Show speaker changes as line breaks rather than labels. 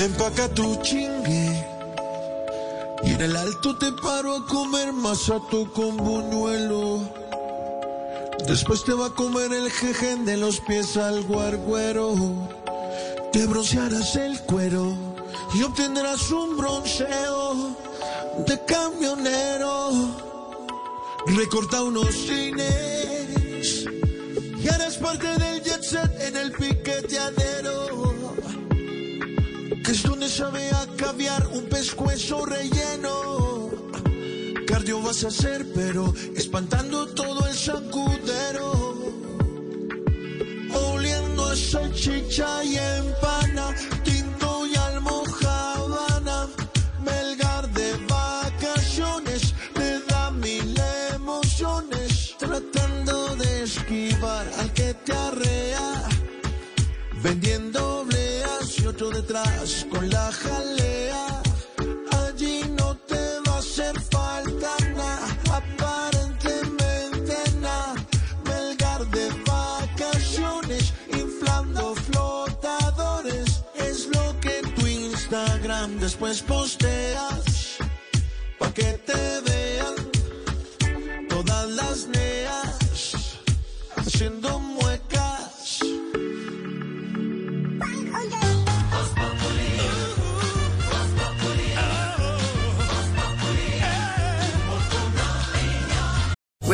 Empaca tu chingue. Y en el alto te paro a comer masato con buñuelo. Después te va a comer el jejen de los pies al guarguero. Te broncearás el cuero y obtendrás un bronceo de camionero. Recorta unos cines y harás parte del jet set en el piqueteadero. Sabe a caviar un pescuezo relleno. Cardio vas a hacer, pero espantando todo el sacudero. Oliendo a salchicha y empana, tinto y almojábana, melgar de vacaciones, me da mil emociones, tratando de esquivar al que te arrea, vendiendo detrás con la jalea, allí no te va a hacer falta nada, aparentemente nada, melgar de vacaciones, inflando flotadores, es lo que tu Instagram después posteas, pa' que te vean todas las neas, haciendo